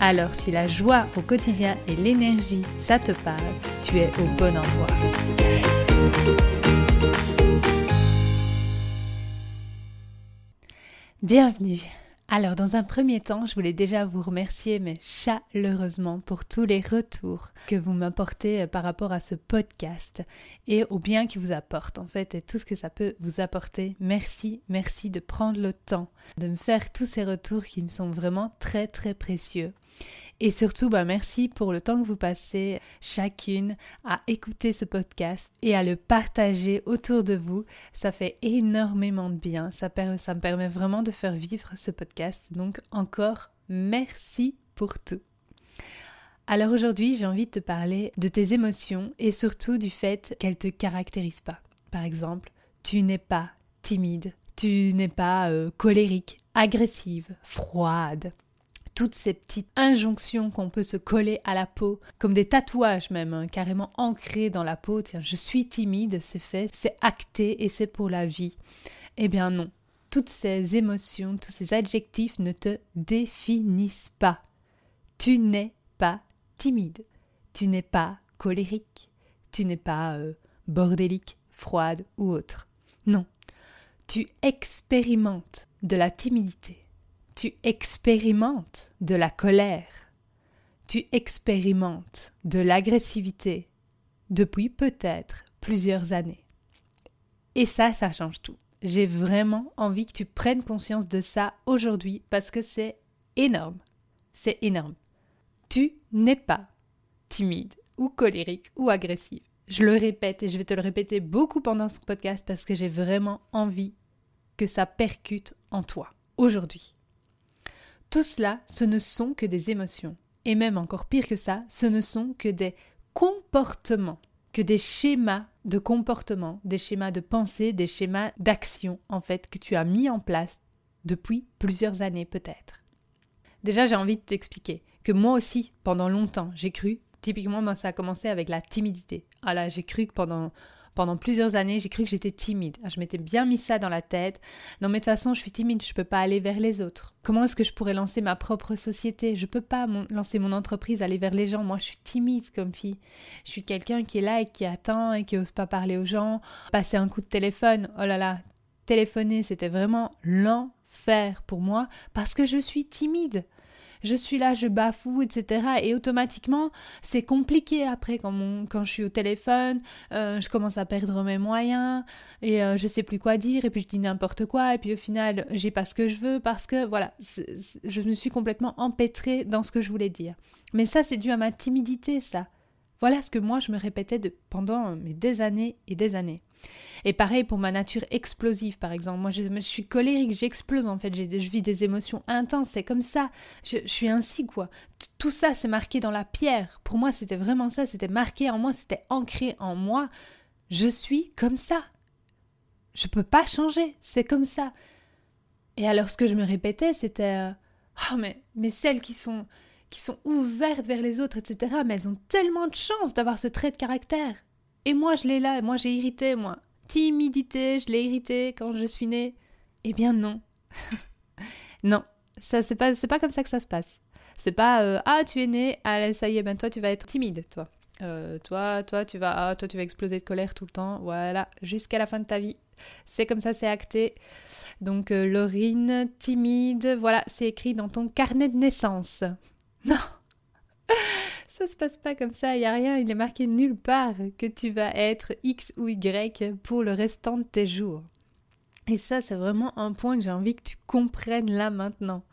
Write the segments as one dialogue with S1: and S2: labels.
S1: Alors si la joie au quotidien et l'énergie, ça te parle, tu es au bon endroit. Bienvenue alors, dans un premier temps, je voulais déjà vous remercier, mais chaleureusement, pour tous les retours que vous m'apportez euh, par rapport à ce podcast et au bien qu'il vous apporte, en fait, et tout ce que ça peut vous apporter. Merci, merci de prendre le temps de me faire tous ces retours qui me sont vraiment très, très précieux. Et surtout, bah, merci pour le temps que vous passez chacune à écouter ce podcast et à le partager autour de vous. Ça fait énormément de bien. Ça, me permet vraiment de faire vivre ce podcast. Donc encore, merci pour tout. Alors aujourd'hui, j'ai envie de te parler de tes émotions et surtout du fait qu'elles ne te caractérisent pas. Par exemple, tu n'es pas timide, tu n'es pas euh, colérique, agressive, froide, toutes ces petites injonctions qu'on peut se coller à la peau, comme des tatouages même, hein, carrément ancrés dans la peau. Tiens, je suis timide, c'est fait, c'est acté et c'est pour la vie. Eh bien non, toutes ces émotions, tous ces adjectifs ne te définissent pas. Tu n'es pas timide, tu n'es pas colérique, tu n'es pas euh, bordélique, froide ou autre. Non, tu expérimentes de la timidité tu expérimentes de la colère, tu expérimentes de l'agressivité depuis peut-être plusieurs années. Et ça, ça change tout. J'ai vraiment envie que tu prennes conscience de ça aujourd'hui parce que c'est énorme. C'est énorme. Tu n'es pas timide ou colérique ou agressive. Je le répète et je vais te le répéter beaucoup pendant ce podcast parce que j'ai vraiment envie que ça percute en toi aujourd'hui. Tout cela, ce ne sont que des émotions. Et même encore pire que ça, ce ne sont que des comportements, que des schémas de comportement, des schémas de pensée, des schémas d'action, en fait, que tu as mis en place depuis plusieurs années peut-être. Déjà, j'ai envie de t'expliquer que moi aussi, pendant longtemps, j'ai cru, typiquement, moi, ça a commencé avec la timidité. Ah là, j'ai cru que pendant pendant plusieurs années, j'ai cru que j'étais timide. Je m'étais bien mis ça dans la tête. Non, mais de toute façon, je suis timide, je ne peux pas aller vers les autres. Comment est-ce que je pourrais lancer ma propre société? Je peux pas lancer mon entreprise, aller vers les gens. Moi, je suis timide comme fille. Je suis quelqu'un qui est là et qui attend et qui n'ose pas parler aux gens. Passer un coup de téléphone, oh là là, téléphoner, c'était vraiment l'enfer pour moi parce que je suis timide je suis là, je bafoue, etc. Et automatiquement, c'est compliqué après quand, je suis au téléphone, euh, je commence à perdre mes moyens et euh, je sais plus quoi dire et puis je dis n'importe quoi et puis au final, j'ai pas ce que je veux parce que voilà, je me suis complètement empêtrée dans ce que je voulais dire. Mais ça, c'est dû à ma timidité, ça. Voilà ce que moi je me répétais pendant des années et des années. Et pareil pour ma nature explosive, par exemple. Moi, je, suis colérique, j'explose en fait, je vis des émotions intenses, c'est comme ça. Je, suis ainsi, quoi. Tout ça, c'est marqué dans la pierre. Pour moi, c'était vraiment ça, c'était marqué en moi, c'était ancré en moi. Je suis comme ça. Je peux pas changer, c'est comme ça. Et alors, ce que je me répétais, c'était euh, Oh, mais, mais celles qui sont, qui sont ouvertes vers les autres, etc., mais elles ont tellement de chance d'avoir ce trait de caractère. Et moi, je l'ai là, moi, j'ai irrité, moi. Timidité, je l'ai irrité quand je suis née. Eh bien, non. non, ça, c'est pas, pas comme ça que ça se passe. C'est pas euh, ah tu es né, allez ça y est, ben toi tu vas être timide, toi. Euh, toi, toi tu vas, ah, toi tu vas exploser de colère tout le temps, voilà, jusqu'à la fin de ta vie. C'est comme ça, c'est acté. Donc euh, Laurine, timide, voilà, c'est écrit dans ton carnet de naissance. Non. Ça se passe pas comme ça, il n'y a rien, il est marqué nulle part que tu vas être X ou Y pour le restant de tes jours. Et ça, c'est vraiment un point que j'ai envie que tu comprennes là maintenant.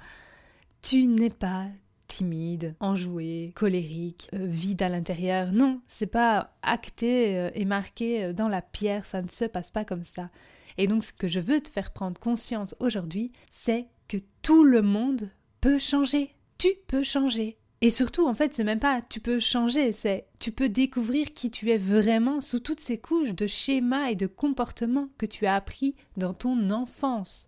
S1: Tu n'es pas timide, enjoué, colérique, euh, vide à l'intérieur. Non, c'est pas acté euh, et marqué euh, dans la pierre, ça ne se passe pas comme ça. Et donc ce que je veux te faire prendre conscience aujourd'hui, c'est que tout le monde peut changer. Tu peux changer. Et surtout, en fait, c'est même pas tu peux changer, c'est tu peux découvrir qui tu es vraiment sous toutes ces couches de schémas et de comportements que tu as appris dans ton enfance.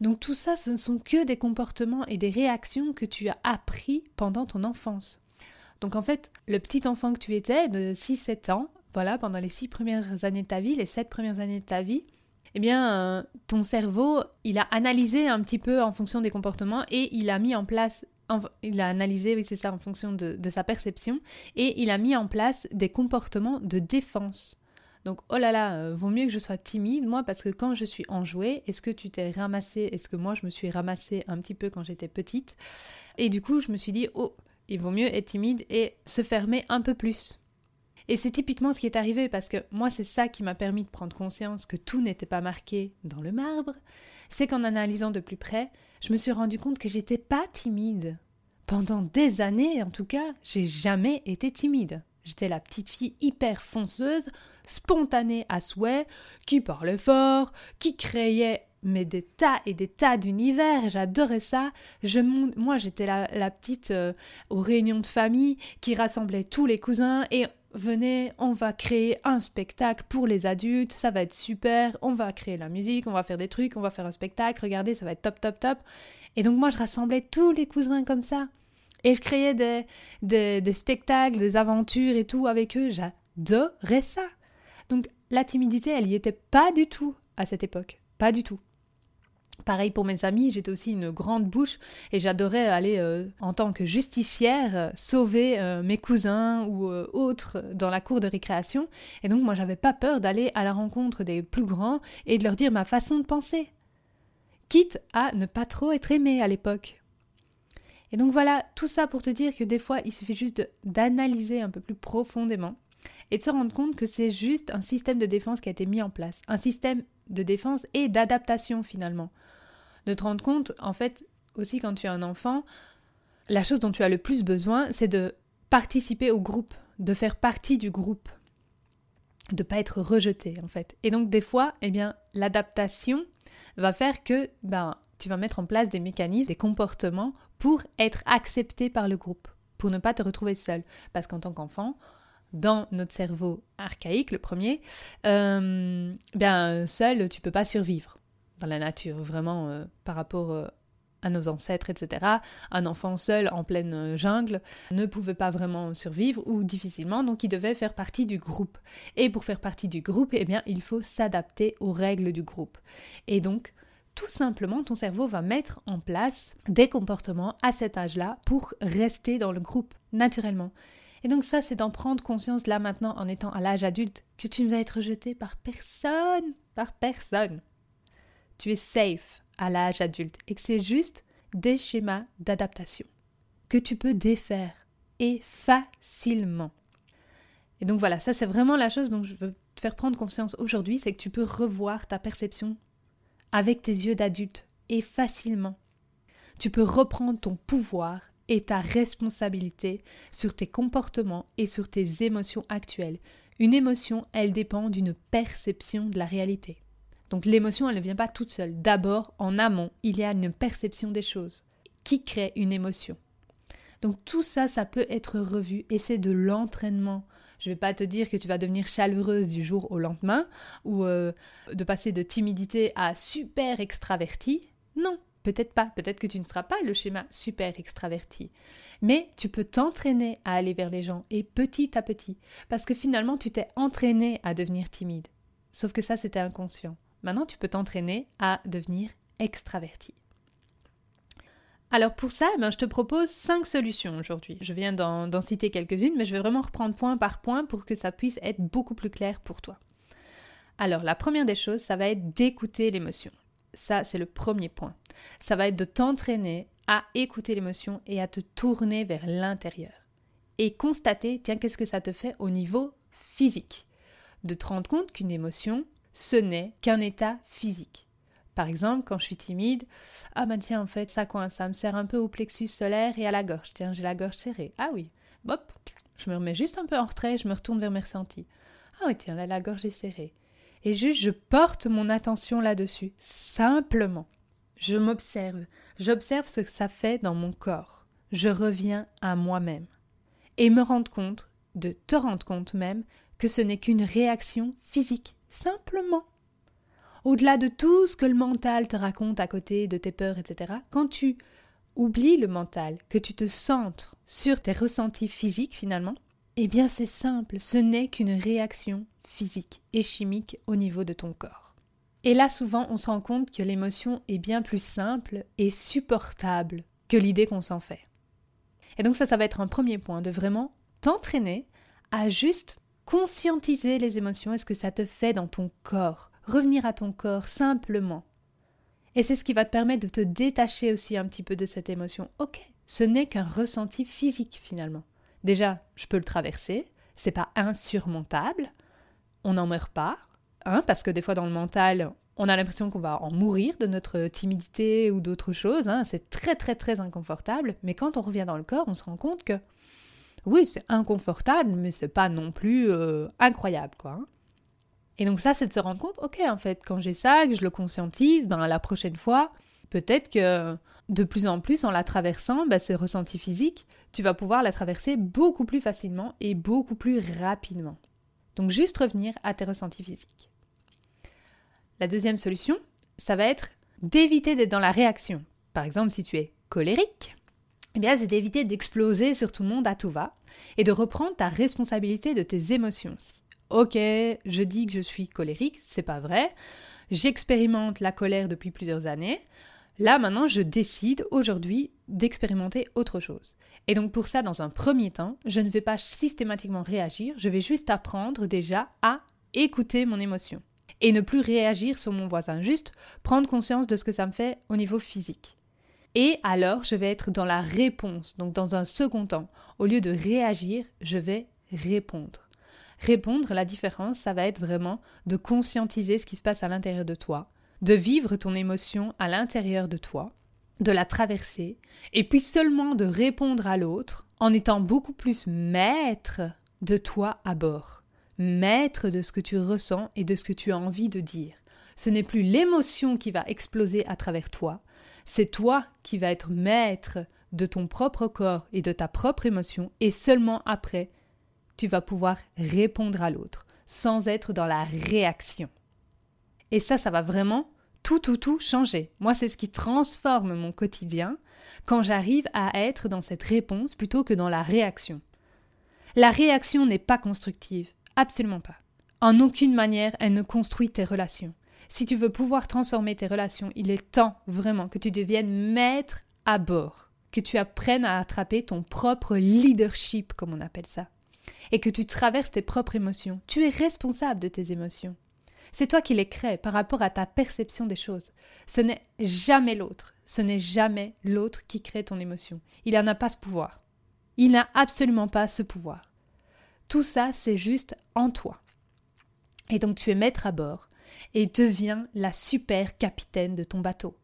S1: Donc tout ça, ce ne sont que des comportements et des réactions que tu as appris pendant ton enfance. Donc en fait, le petit enfant que tu étais de 6-7 ans, voilà, pendant les 6 premières années de ta vie, les 7 premières années de ta vie, eh bien, euh, ton cerveau, il a analysé un petit peu en fonction des comportements et il a mis en place il a analysé, oui c'est ça, en fonction de, sa perception, et il a mis en place des comportements de défense. Donc, oh là là, euh, vaut mieux que je sois timide, moi, parce que quand je suis enjouée, est-ce que tu t'es ramassé, est-ce que moi je me suis ramassée un petit peu quand j'étais petite? Et du coup, je me suis dit, oh, il vaut mieux être timide et se fermer un peu plus. Et c'est typiquement ce qui est arrivé, parce que moi, c'est ça qui m'a permis de prendre conscience que tout n'était pas marqué dans le marbre, c'est qu'en analysant de plus près, je me suis rendu compte que j'étais pas timide. Pendant des années, en tout cas, j'ai jamais été timide. J'étais la petite fille hyper fonceuse, spontanée à souhait, qui parlait fort, qui créait mais des tas et des tas d'univers, j'adorais ça. Je, moi, j'étais la, petite euh, aux réunions de famille qui rassemblait tous les cousins et venez, on va créer un spectacle pour les adultes, ça va être super, on va créer la musique, on va faire des trucs, on va faire un spectacle, regardez, ça va être top, top, top. Et donc moi, je rassemblais tous les cousins comme ça. Et je créais des, des, des spectacles, des aventures et tout avec eux. J'adorais ça. Donc la timidité, elle n'y était pas du tout à cette époque. Pas du tout. Pareil pour mes amis, j'étais aussi une grande bouche et j'adorais aller euh, en tant que justicière euh, sauver euh, mes cousins ou autres dans la cour de récréation. Et donc moi j'avais pas peur d'aller à la rencontre des plus grands et de leur dire ma façon de penser. Quitte à ne pas trop être aimé à l'époque. Et donc voilà, tout ça pour te dire que des fois il suffit juste d'analyser un peu plus profondément et de se rendre compte que c'est juste un système de défense qui a été mis en place. Un système de défense et d'adaptation finalement de te rendre compte, en fait, aussi quand tu es un enfant, la chose dont tu as le plus besoin, c'est de participer au groupe, de faire partie du groupe, de pas être rejeté en fait. Et donc des fois, eh bien, l'adaptation va faire que ben tu vas mettre en place des mécanismes, des comportements pour être accepté par le groupe, pour ne pas te retrouver seul. Parce qu'en tant qu'enfant, dans notre cerveau archaïque, le premier, euh, bien seul, tu peux pas survivre dans la nature, vraiment euh, par rapport euh, à nos ancêtres, etc. Un enfant seul en pleine euh, jungle ne pouvait pas vraiment survivre ou difficilement, donc il devait faire partie du groupe. Et pour faire partie du groupe, eh bien, il faut s'adapter aux règles du groupe. Et donc, tout simplement, ton cerveau va mettre en place des comportements à cet âge-là pour rester dans le groupe naturellement. Et donc ça, c'est d'en prendre conscience là maintenant en étant à l'âge adulte que tu ne vas être rejeté par personne, par personne tu es safe à l'âge adulte et que c'est juste des schémas d'adaptation que tu peux défaire et facilement. Et donc voilà, ça c'est vraiment la chose dont je veux te faire prendre conscience aujourd'hui, c'est que tu peux revoir ta perception avec tes yeux d'adulte et facilement. Tu peux reprendre ton pouvoir et ta responsabilité sur tes comportements et sur tes émotions actuelles. Une émotion, elle dépend d'une perception de la réalité. Donc l'émotion, elle ne vient pas toute seule. D'abord, en amont, il y a une perception des choses qui crée une émotion. Donc tout ça, ça peut être revu et c'est de l'entraînement. Je ne vais pas te dire que tu vas devenir chaleureuse du jour au lendemain ou euh, de passer de timidité à super extraverti. Non, peut-être pas. Peut-être que tu ne seras pas le schéma super extraverti. Mais tu peux t'entraîner à aller vers les gens et petit à petit. Parce que finalement, tu t'es entraîné à devenir timide. Sauf que ça, c'était inconscient. Maintenant, tu peux t'entraîner à devenir extraverti. Alors pour ça, ben, je te propose cinq solutions aujourd'hui. Je viens d'en citer quelques-unes, mais je vais vraiment reprendre point par point pour que ça puisse être beaucoup plus clair pour toi. Alors la première des choses, ça va être d'écouter l'émotion. Ça, c'est le premier point. Ça va être de t'entraîner à écouter l'émotion et à te tourner vers l'intérieur. Et constater, tiens, qu'est-ce que ça te fait au niveau physique? De te rendre compte qu'une émotion, ce n'est qu'un état physique. Par exemple, quand je suis timide, ah ben tiens, en fait, ça coince, ça me sert un peu au plexus solaire et à la gorge. Tiens, j'ai la gorge serrée. Ah oui, hop, je me remets juste un peu en retrait, je me retourne vers mes ressentis. Ah oui, tiens, là, la gorge est serrée. Et juste, je porte mon attention là-dessus, simplement. Je m'observe. J'observe ce que ça fait dans mon corps. je reviens à moi-même. Et me rendre compte, de te rendre compte même, que ce n'est qu'une réaction physique, simplement. Au-delà de tout ce que le mental te raconte à côté de tes peurs, etc., quand tu oublies le mental, que tu te centres sur tes ressentis physiques finalement, eh bien c'est simple, ce n'est qu'une réaction physique et chimique au niveau de ton corps. Et là souvent on se rend compte que l'émotion est bien plus simple et supportable que l'idée qu'on s'en fait. Et donc ça, ça va être un premier point, de vraiment t'entraîner à juste conscientiser les émotions et ce que ça te fait dans ton corps, revenir à ton corps simplement. Et c'est ce qui va te permettre de te détacher aussi un petit peu de cette émotion. Ok, ce n'est qu'un ressenti physique finalement. Déjà, je peux le traverser, c'est pas insurmontable, on n'en meurt pas, hein, parce que des fois dans le mental, on a l'impression qu'on va en mourir de notre timidité ou d'autres choses. Hein. C'est très très très inconfortable. Mais quand on revient dans le corps, on se rend compte que oui, c'est inconfortable, mais c'est pas non plus euh, incroyable, quoi. Hein. Et donc ça, c'est de se rendre compte, ok, en fait, quand j'ai ça, que je le conscientise, ben la prochaine fois, peut-être que de plus en plus, en la traversant, ben, ces ressentis physiques, tu vas pouvoir la traverser beaucoup plus facilement et beaucoup plus rapidement. Donc juste revenir à tes ressentis physiques. La deuxième solution, ça va être d'éviter d'être dans la réaction. Par exemple, si tu es colérique, eh bien, c'est d'éviter d'exploser sur tout le monde à tout va et de reprendre ta responsabilité de tes émotions. Ok, je dis que je suis colérique, c'est pas vrai. J'expérimente la colère depuis plusieurs années. Là, maintenant, je décide aujourd'hui d'expérimenter autre chose. Et donc, pour ça, dans un premier temps, je ne vais pas systématiquement réagir, je vais juste apprendre déjà à écouter mon émotion et ne plus réagir sur mon voisin, juste prendre conscience de ce que ça me fait au niveau physique. Et alors, je vais être dans la réponse, donc dans un second temps. Au lieu de réagir, je vais répondre. Répondre, la différence, ça va être vraiment de conscientiser ce qui se passe à l'intérieur de toi, de vivre ton émotion à l'intérieur de toi, de la traverser, et puis seulement de répondre à l'autre en étant beaucoup plus maître de toi à bord maître de ce que tu ressens et de ce que tu as envie de dire. Ce n'est plus l'émotion qui va exploser à travers toi, c'est toi qui vas être maître de ton propre corps et de ta propre émotion, et seulement après, tu vas pouvoir répondre à l'autre, sans être dans la réaction. Et ça, ça va vraiment tout, tout, tout changer. Moi, c'est ce qui transforme mon quotidien quand j'arrive à être dans cette réponse plutôt que dans la réaction. La réaction n'est pas constructive. Absolument pas. En aucune manière, elle ne construit tes relations. Si tu veux pouvoir transformer tes relations, il est temps vraiment que tu deviennes maître à bord, que tu apprennes à attraper ton propre leadership, comme on appelle ça, et que tu traverses tes propres émotions. Tu es responsable de tes émotions. C'est toi qui les crées par rapport à ta perception des choses. Ce n'est jamais l'autre. Ce n'est jamais l'autre qui crée ton émotion. Il n'en a pas ce pouvoir. Il n'a absolument pas ce pouvoir. Tout ça, c'est juste en toi. Et donc tu es maître à bord et deviens la super capitaine de ton bateau.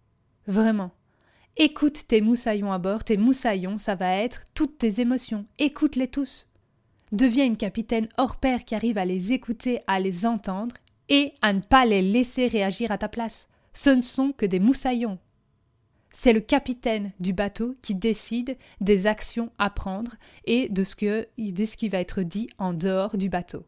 S1: Vraiment. Écoute tes moussaillons à bord, tes moussaillons, ça va être toutes tes émotions. Écoute-les tous. Deviens une capitaine hors pair qui arrive à les écouter, à les entendre et à ne pas les laisser réagir à ta place. Ce ne sont que des moussaillons. C'est le capitaine du bateau qui décide des actions à prendre et de ce, de ce qui va être dit en dehors du bateau.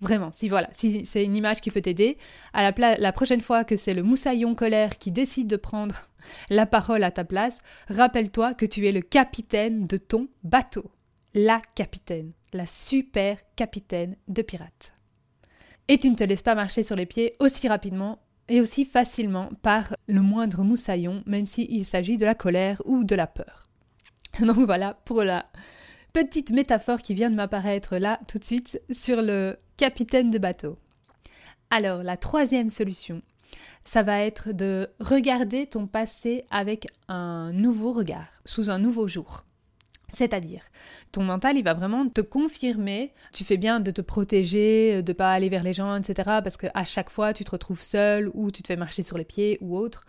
S1: Vraiment, si voilà, si c'est une image qui peut t'aider, à la, la prochaine fois que c'est le moussaillon colère qui décide de prendre la parole à ta place, rappelle-toi que tu es le capitaine de ton bateau. La capitaine, la super capitaine de pirates. Et tu ne te laisses pas marcher sur les pieds aussi rapidement et aussi facilement par le moindre moussaillon, même s'il s'agit de la colère ou de la peur. Donc voilà pour la petite métaphore qui vient de m'apparaître là tout de suite sur le capitaine de bateau. Alors la troisième solution, ça va être de regarder ton passé avec un nouveau regard, sous un nouveau jour. C'est-à-dire, ton mental, il va vraiment te confirmer, tu fais bien de te protéger, de pas aller vers les gens, etc. Parce qu'à chaque fois, tu te retrouves seul ou tu te fais marcher sur les pieds ou autre.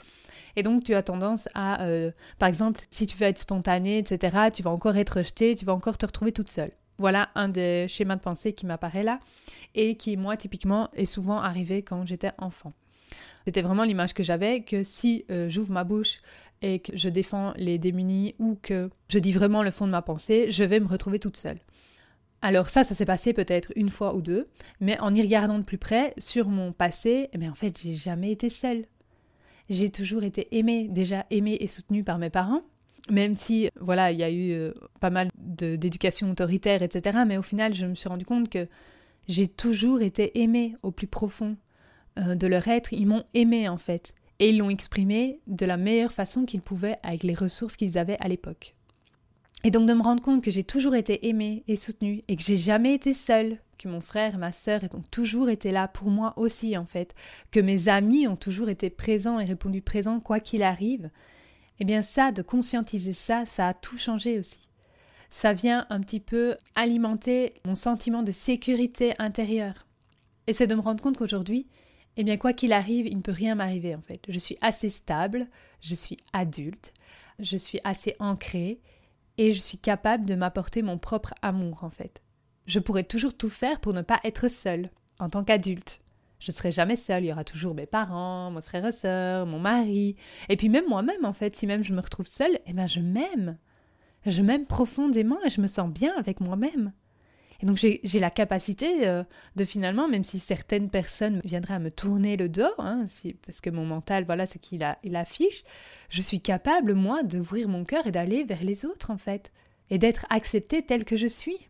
S1: Et donc, tu as tendance à, euh, par exemple, si tu veux être spontané, etc., tu vas encore être rejeté, tu vas encore te retrouver toute seule. Voilà un des schémas de pensée qui m'apparaît là et qui, moi, typiquement, est souvent arrivé quand j'étais enfant. C'était vraiment l'image que j'avais que si euh, j'ouvre ma bouche et que je défends les démunis ou que je dis vraiment le fond de ma pensée, je vais me retrouver toute seule. Alors ça, ça s'est passé peut-être une fois ou deux, mais en y regardant de plus près sur mon passé, eh bien en fait, j'ai jamais été seule. J'ai toujours été aimée, déjà aimée et soutenue par mes parents, même si, voilà, il y a eu euh, pas mal d'éducation autoritaire, etc. Mais au final, je me suis rendu compte que j'ai toujours été aimée au plus profond euh, de leur être. Ils m'ont aimée en fait, et ils l'ont exprimé de la meilleure façon qu'ils pouvaient avec les ressources qu'ils avaient à l'époque. Et donc de me rendre compte que j'ai toujours été aimée et soutenue et que j'ai jamais été seule, que mon frère et ma sœur ont toujours été là pour moi aussi en fait, que mes amis ont toujours été présents et répondu présents quoi qu'il arrive, eh bien ça, de conscientiser ça, ça a tout changé aussi. Ça vient un petit peu alimenter mon sentiment de sécurité intérieure. Et c'est de me rendre compte qu'aujourd'hui, eh bien quoi qu'il arrive, il ne peut rien m'arriver en fait. Je suis assez stable, je suis adulte, je suis assez ancrée et je suis capable de m'apporter mon propre amour en fait. Je pourrais toujours tout faire pour ne pas être seule en tant qu'adulte. Je serai jamais seule, il y aura toujours mes parents, mes frères et sœurs, mon mari, et puis même moi-même en fait, si même je me retrouve seule, eh bien je m'aime. Je m'aime profondément et je me sens bien avec moi-même. Et donc j'ai la capacité euh, de finalement, même si certaines personnes viendraient à me tourner le dos, hein, parce que mon mental, voilà, c'est qu'il il affiche, je suis capable, moi, d'ouvrir mon cœur et d'aller vers les autres, en fait, et d'être acceptée telle que je suis.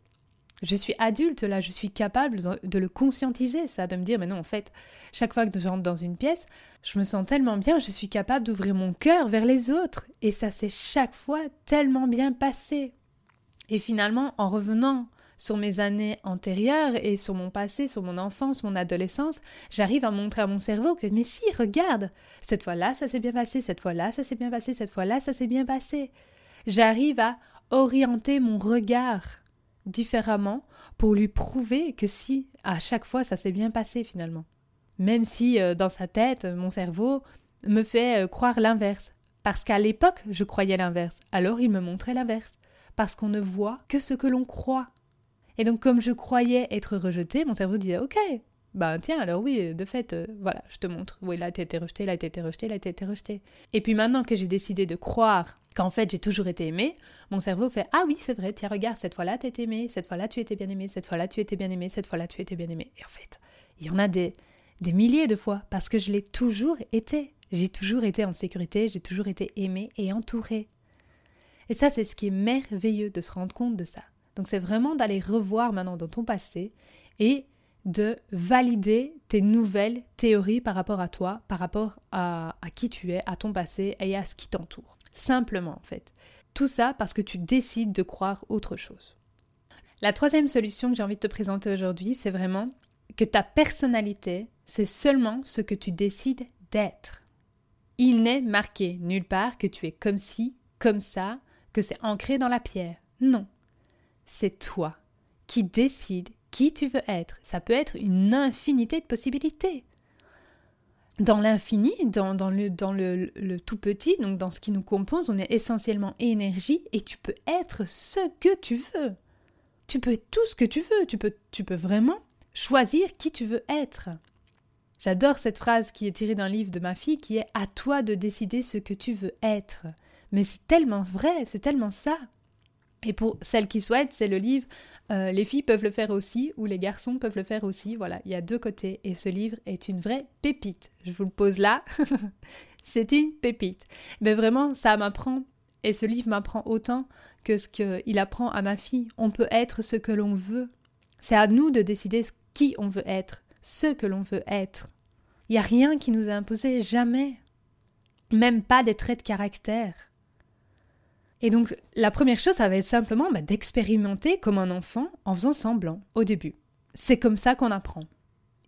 S1: Je suis adulte, là, je suis capable de le conscientiser, ça, de me dire, mais non, en fait, chaque fois que je rentre dans une pièce, je me sens tellement bien, je suis capable d'ouvrir mon cœur vers les autres. Et ça s'est chaque fois tellement bien passé. Et finalement, en revenant sur mes années antérieures et sur mon passé, sur mon enfance, mon adolescence, j'arrive à montrer à mon cerveau que mais si, regarde, cette fois-là ça s'est bien passé, cette fois-là ça s'est bien passé, cette fois-là ça s'est bien passé. J'arrive à orienter mon regard différemment pour lui prouver que si, à chaque fois ça s'est bien passé finalement. Même si euh, dans sa tête, mon cerveau me fait euh, croire l'inverse. Parce qu'à l'époque, je croyais l'inverse. Alors il me montrait l'inverse. Parce qu'on ne voit que ce que l'on croit. Et donc, comme je croyais être rejetée, mon cerveau disait Ok, bah tiens, alors oui, de fait, euh, voilà, je te montre. Oui, là, t'as été rejeté, là, t'as été rejeté, là, t'as été rejeté. Et puis maintenant que j'ai décidé de croire qu'en fait j'ai toujours été aimée, mon cerveau fait Ah oui, c'est vrai, tiens, regarde, cette fois-là, t'es aimée, cette fois-là, tu étais bien aimée, cette fois-là, tu étais bien aimée, cette fois-là, tu étais bien aimée. Et en fait, il y en a des, des milliers de fois parce que je l'ai toujours été. J'ai toujours été en sécurité, j'ai toujours été aimée et entourée. Et ça, c'est ce qui est merveilleux de se rendre compte de ça. Donc c'est vraiment d'aller revoir maintenant dans ton passé et de valider tes nouvelles théories par rapport à toi, par rapport à, qui tu es, à ton passé et à ce qui t'entoure. Simplement en fait. Tout ça parce que tu décides de croire autre chose. La troisième solution que j'ai envie de te présenter aujourd'hui, c'est vraiment que ta personnalité, c'est seulement ce que tu décides d'être. Il n'est marqué nulle part que tu es comme ci, comme ça, que c'est ancré dans la pierre. Non, c'est toi qui décides qui tu veux être. Ça peut être une infinité de possibilités. Dans l'infini, dans, le, tout petit, donc dans ce qui nous compose, on est essentiellement énergie et tu peux être ce que tu veux. Tu peux être tout ce que tu veux. Tu peux vraiment choisir qui tu veux être. J'adore cette phrase qui est tirée d'un livre de ma fille qui est À toi de décider ce que tu veux être. Mais c'est tellement vrai, c'est tellement ça. Et pour celles qui souhaitent, c'est le livre euh, Les filles peuvent le faire aussi ou les garçons peuvent le faire aussi. Voilà, il y a deux côtés et ce livre est une vraie pépite. Je vous le pose là. c'est une pépite. Mais vraiment, ça m'apprend et ce livre m'apprend autant que ce qu'il apprend à ma fille. On peut être ce que l'on veut. C'est à nous de décider qui on veut être, ce que l'on veut être. Il n'y a rien qui nous a imposé, jamais. Même pas des traits de caractère. Et donc, la première chose, ça va être simplement bah, d'expérimenter comme un enfant en faisant semblant au début. C'est comme ça qu'on apprend.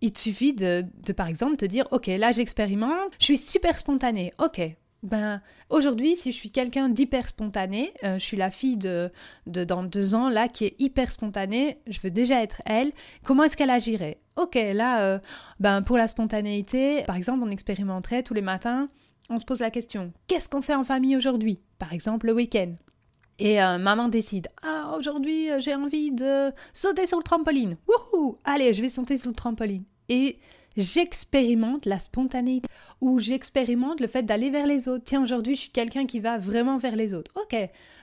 S1: Il te suffit de, de, par exemple, te dire, ok, là j'expérimente, je suis super spontanée, ok. Ben, aujourd'hui, si je suis quelqu'un d'hyper spontané, euh, je suis la fille de, de dans deux ans là qui est hyper spontanée, je veux déjà être elle. Comment est-ce qu'elle agirait? Ok, là, euh, ben pour la spontanéité, par exemple, on expérimenterait tous les matins on se pose la question qu'est-ce qu'on fait en famille aujourd'hui? Par exemple, le week-end. Et euh, maman décide Ah, aujourd'hui, euh, j'ai envie de sauter sur le trampoline. Wouhou Allez, je vais sauter sur le trampoline. et j'expérimente la spontanéité ou j'expérimente le fait d'aller vers les autres. Tiens, aujourd'hui, je suis quelqu'un qui va vraiment vers les autres. Ok,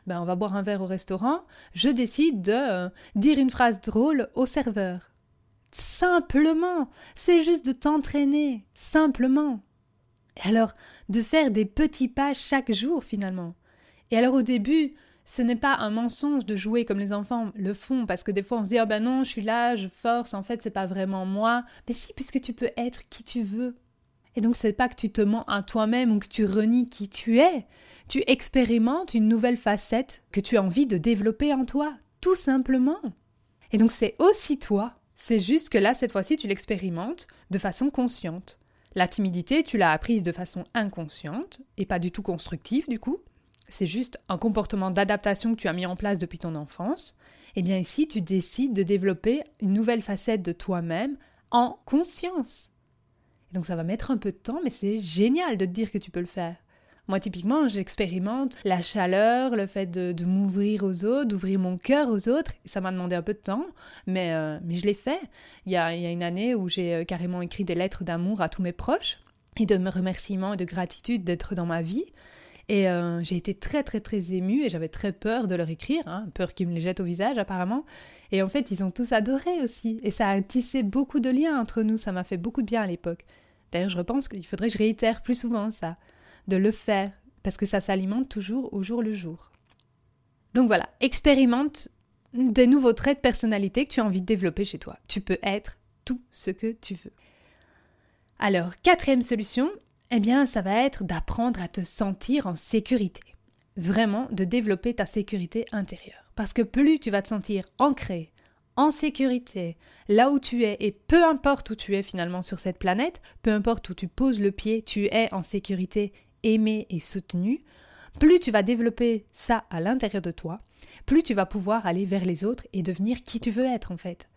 S1: ben on va boire un verre au restaurant. Je décide de euh, dire une phrase drôle au serveur. Simplement, c'est juste de t'entraîner, simplement. Alors, de faire des petits pas chaque jour finalement. Et alors au début, ce n'est pas un mensonge de jouer comme les enfants le font, parce que des fois on se dit, oh ben non, je suis là, je force, en fait c'est pas vraiment moi. Mais si, puisque tu peux être qui tu veux. Et donc c'est pas que tu te mens à toi-même ou que tu renies qui tu es. Tu expérimentes une nouvelle facette que tu as envie de développer en toi, tout simplement. Et donc c'est aussi toi. C'est juste que là, cette fois-ci, tu l'expérimentes de façon consciente. La timidité, tu l'as apprise de façon inconsciente et pas du tout constructive du coup c'est juste un comportement d'adaptation que tu as mis en place depuis ton enfance, eh bien ici, tu décides de développer une nouvelle facette de toi-même en conscience. donc ça va mettre un peu de temps, mais c'est génial de te dire que tu peux le faire. Moi, typiquement, j'expérimente la chaleur, le fait de, m'ouvrir aux autres, d'ouvrir mon cœur aux autres. Ça m'a demandé un peu de temps, mais, euh, mais je l'ai fait. Il y, a, il y a une année où j'ai euh, carrément écrit des lettres d'amour à tous mes proches et de remerciements et de gratitude d'être dans ma vie. Et euh, j'ai été très très très émue et j'avais très peur de leur écrire, hein, peur qu'ils me les jettent au visage apparemment. Et en fait, ils ont tous adoré aussi. Et ça a tissé beaucoup de liens entre nous, ça m'a fait beaucoup de bien à l'époque. D'ailleurs, je repense qu'il faudrait que je réitère plus souvent ça, de le faire, parce que ça s'alimente toujours au jour le jour. Donc voilà, expérimente des nouveaux traits de personnalité que tu as envie de développer chez toi. Tu peux être tout ce que tu veux. Alors, quatrième solution, eh bien, ça va être d'apprendre à te sentir en sécurité. Vraiment, de développer ta sécurité intérieure. Parce que plus tu vas te sentir ancré, en sécurité, là où tu es, et peu importe où tu es finalement sur cette planète, peu importe où tu poses le pied, tu es en sécurité, aimé et soutenu, plus tu vas développer ça à l'intérieur de toi, plus tu vas pouvoir aller vers les autres et devenir qui tu veux être en fait.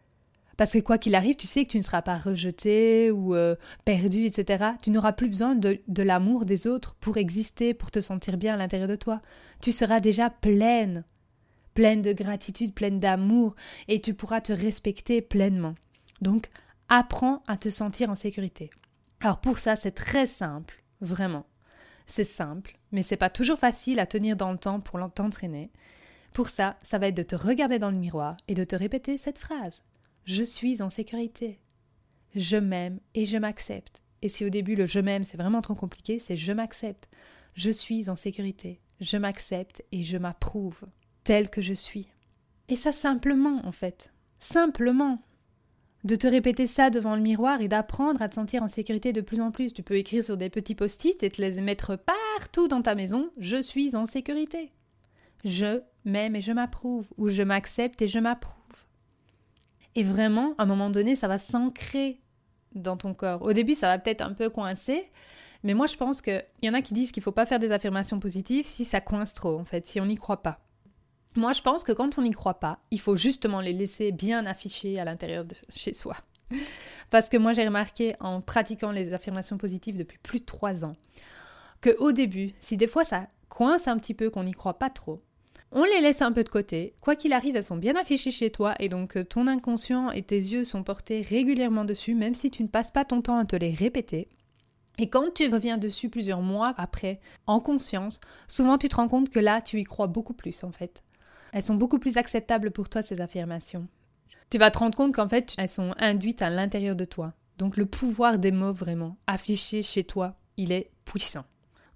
S1: Parce que quoi qu'il arrive, tu sais que tu ne seras pas rejeté ou euh, perdu, etc. Tu n'auras plus besoin de, de l'amour des autres pour exister, pour te sentir bien à l'intérieur de toi. Tu seras déjà pleine, pleine de gratitude, pleine d'amour, et tu pourras te respecter pleinement. Donc, apprends à te sentir en sécurité. Alors pour ça, c'est très simple, vraiment. C'est simple, mais c'est pas toujours facile à tenir dans le temps pour t'entraîner. Pour ça, ça va être de te regarder dans le miroir et de te répéter cette phrase. Je suis en sécurité. Je m'aime et je m'accepte. Et si au début le je m'aime c'est vraiment trop compliqué, c'est je m'accepte. Je suis en sécurité. Je m'accepte et je m'approuve tel que je suis. Et ça simplement en fait. Simplement. De te répéter ça devant le miroir et d'apprendre à te sentir en sécurité de plus en plus. Tu peux écrire sur des petits post-it et te les mettre partout dans ta maison. Je suis en sécurité. Je m'aime et je m'approuve. Ou je m'accepte et je m'approuve. Et vraiment, à un moment donné, ça va s'ancrer dans ton corps. Au début, ça va peut-être un peu coincer, mais moi, je pense qu'il y en a qui disent qu'il ne faut pas faire des affirmations positives si ça coince trop, en fait, si on n'y croit pas. Moi, je pense que quand on n'y croit pas, il faut justement les laisser bien affichés à l'intérieur de chez soi. Parce que moi, j'ai remarqué en pratiquant les affirmations positives depuis plus de trois ans, que au début, si des fois ça coince un petit peu, qu'on n'y croit pas trop, on les laisse un peu de côté. Quoi qu'il arrive, elles sont bien affichées chez toi et donc euh, ton inconscient et tes yeux sont portés régulièrement dessus, même si tu ne passes pas ton temps à te les répéter. Et quand tu reviens dessus plusieurs mois après, en conscience, souvent tu te rends compte que là, tu y crois beaucoup plus en fait. Elles sont beaucoup plus acceptables pour toi, ces affirmations. Tu vas te rendre compte qu'en fait, elles sont induites à l'intérieur de toi. Donc le pouvoir des mots vraiment affiché chez toi, il est puissant.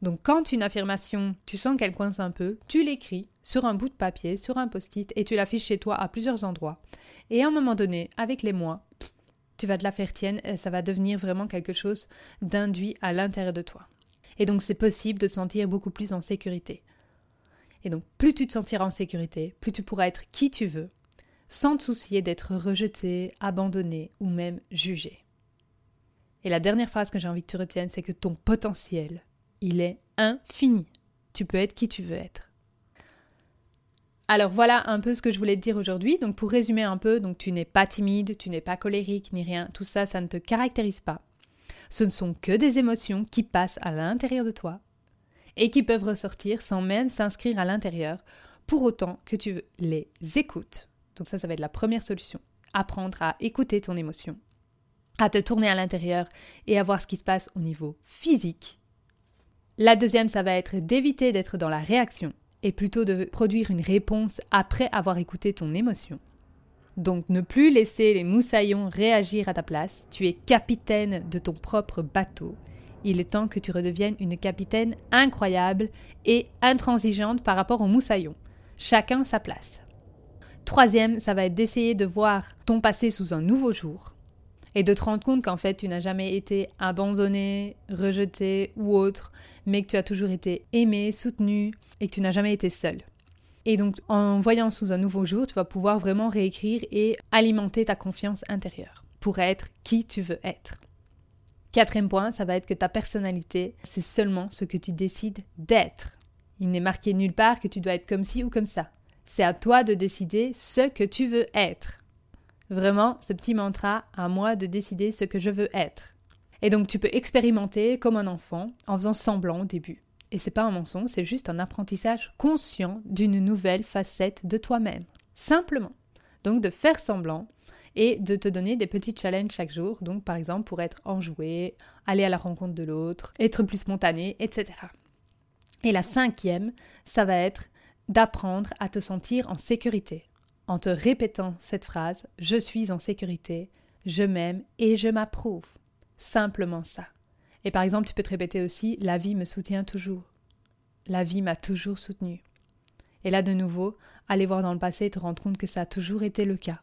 S1: Donc quand une affirmation, tu sens qu'elle coince un peu, tu l'écris sur un bout de papier, sur un post-it, et tu l'affiches chez toi à plusieurs endroits. Et à un moment donné, avec les mois, tu vas te la faire tienne et ça va devenir vraiment quelque chose d'induit à l'intérieur de toi. Et donc c'est possible de te sentir beaucoup plus en sécurité. Et donc plus tu te sentiras en sécurité, plus tu pourras être qui tu veux, sans te soucier d'être rejeté, abandonné ou même jugé. Et la dernière phrase que j'ai envie que tu retiennes, c'est que ton potentiel il est infini. Tu peux être qui tu veux être. Alors voilà un peu ce que je voulais te dire aujourd'hui. Donc pour résumer un peu, donc tu n'es pas timide, tu n'es pas colérique ni rien, tout ça ça ne te caractérise pas. Ce ne sont que des émotions qui passent à l'intérieur de toi et qui peuvent ressortir sans même s'inscrire à l'intérieur pour autant que tu les écoutes. Donc ça ça va être la première solution. Apprendre à écouter ton émotion. à te tourner à l'intérieur et à voir ce qui se passe au niveau physique. La deuxième, ça va être d'éviter d'être dans la réaction et plutôt de produire une réponse après avoir écouté ton émotion. Donc ne plus laisser les moussaillons réagir à ta place, tu es capitaine de ton propre bateau. Il est temps que tu redeviennes une capitaine incroyable et intransigeante par rapport aux moussaillons. Chacun sa place. Troisième, ça va être d'essayer de voir ton passé sous un nouveau jour et de te rendre compte qu'en fait tu n'as jamais été abandonné, rejeté ou autre, mais que tu as toujours été aimé, soutenu et que tu n'as jamais été seul. Et donc, en voyant sous un nouveau jour, tu vas pouvoir vraiment réécrire et alimenter ta confiance intérieure pour être qui tu veux être. Quatrième point, ça va être que ta personnalité, c'est seulement ce que tu décides d'être. Il n'est marqué nulle part que tu dois être comme ci ou comme ça. C'est à toi de décider ce que tu veux être. Vraiment, ce petit mantra, à moi de décider ce que je veux être. Et donc tu peux expérimenter comme un enfant en faisant semblant au début. Et c'est pas un mensonge, c'est juste un apprentissage conscient d'une nouvelle facette de toi-même. Simplement. Donc de faire semblant et de te donner des petits challenges chaque jour. Donc par exemple pour être enjoué, aller à la rencontre de l'autre, être plus spontané, etc. Et la cinquième, ça va être d'apprendre à te sentir en sécurité. En te répétant cette phrase, je suis en sécurité, je m'aime et je m'approuve. Simplement ça. Et par exemple, tu peux te répéter aussi La vie me soutient toujours. La vie m'a toujours soutenu. Et là, de nouveau, aller voir dans le passé et te rendre compte que ça a toujours été le cas.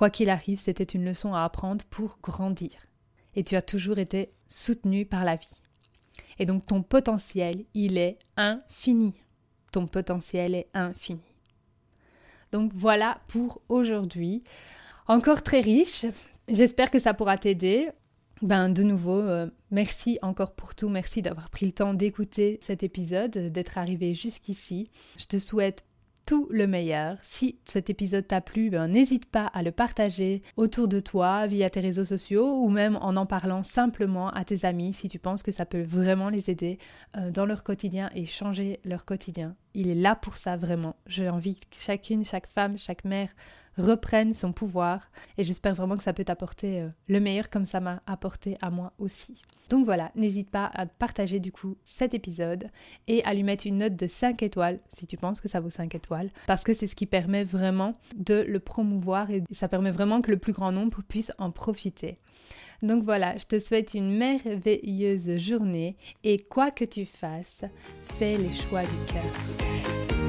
S1: Quoi qu'il arrive, c'était une leçon à apprendre pour grandir. Et tu as toujours été soutenu par la vie. Et donc ton potentiel, il est infini. Ton potentiel est infini. Donc voilà pour aujourd'hui. Encore très riche. J'espère que ça pourra t'aider. Ben, de nouveau, euh, merci encore pour tout. Merci d'avoir pris le temps d'écouter cet épisode, d'être arrivé jusqu'ici. Je te souhaite tout le meilleur. Si cet épisode t'a plu, ben, n'hésite pas à le partager autour de toi via tes réseaux sociaux ou même en en parlant simplement à tes amis si tu penses que ça peut vraiment les aider euh, dans leur quotidien et changer leur quotidien. Il est là pour ça vraiment. J'ai envie que chacune, chaque femme, chaque mère reprenne son pouvoir. Et j'espère vraiment que ça peut t'apporter euh, le meilleur comme ça m'a apporté à moi aussi. Donc voilà, n'hésite pas à partager du coup cet épisode et à lui mettre une note de 5 étoiles si tu penses que ça vaut 5 étoiles. Parce que c'est ce qui permet vraiment de le promouvoir et ça permet vraiment que le plus grand nombre puisse en profiter. Donc voilà, je te souhaite une merveilleuse journée et quoi que tu fasses, fais les choix du cœur.